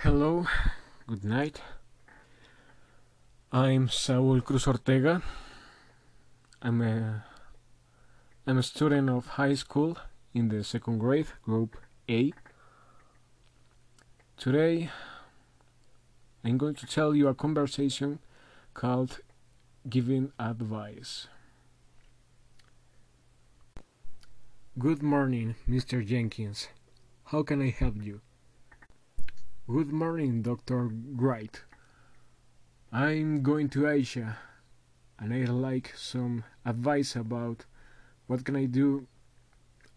Hello, good night. I'm Saul Cruz Ortega. I'm a I'm a student of high school in the second grade, group A. Today I'm going to tell you a conversation called Giving Advice. Good morning, Mr. Jenkins. How can I help you? Good morning, Dr. Wright. I'm going to Asia and I'd like some advice about what can I do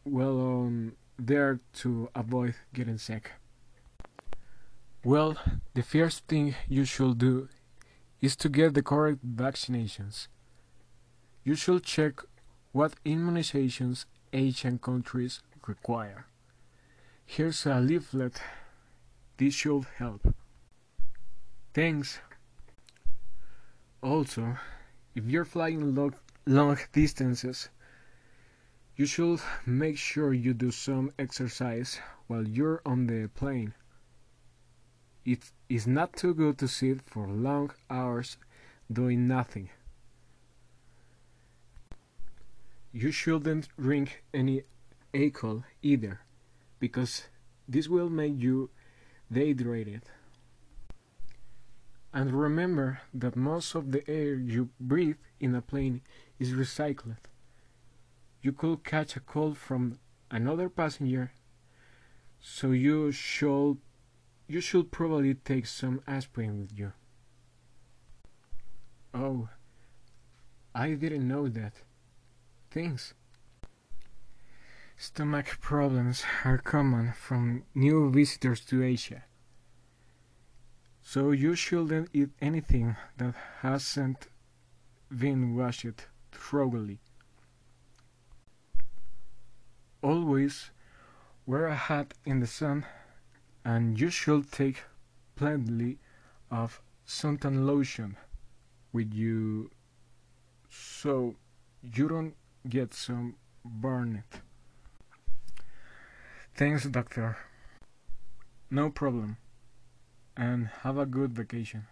well um, there to avoid getting sick. Well, the first thing you should do is to get the correct vaccinations. You should check what immunizations Asian countries require. Here's a leaflet. This should help. Thanks. Also, if you're flying long, long distances, you should make sure you do some exercise while you're on the plane. It is not too good to sit for long hours doing nothing. You shouldn't drink any alcohol either, because this will make you dehydrated. And remember that most of the air you breathe in a plane is recycled. You could catch a cold from another passenger, so you should you should probably take some aspirin with you. Oh, I didn't know that. Thanks. Stomach problems are common from new visitors to Asia. So you shouldn't eat anything that hasn't been washed thoroughly. Always wear a hat in the sun and you should take plenty of suntan lotion with you so you don't get some burned. Thanks, doctor. No problem. And have a good vacation.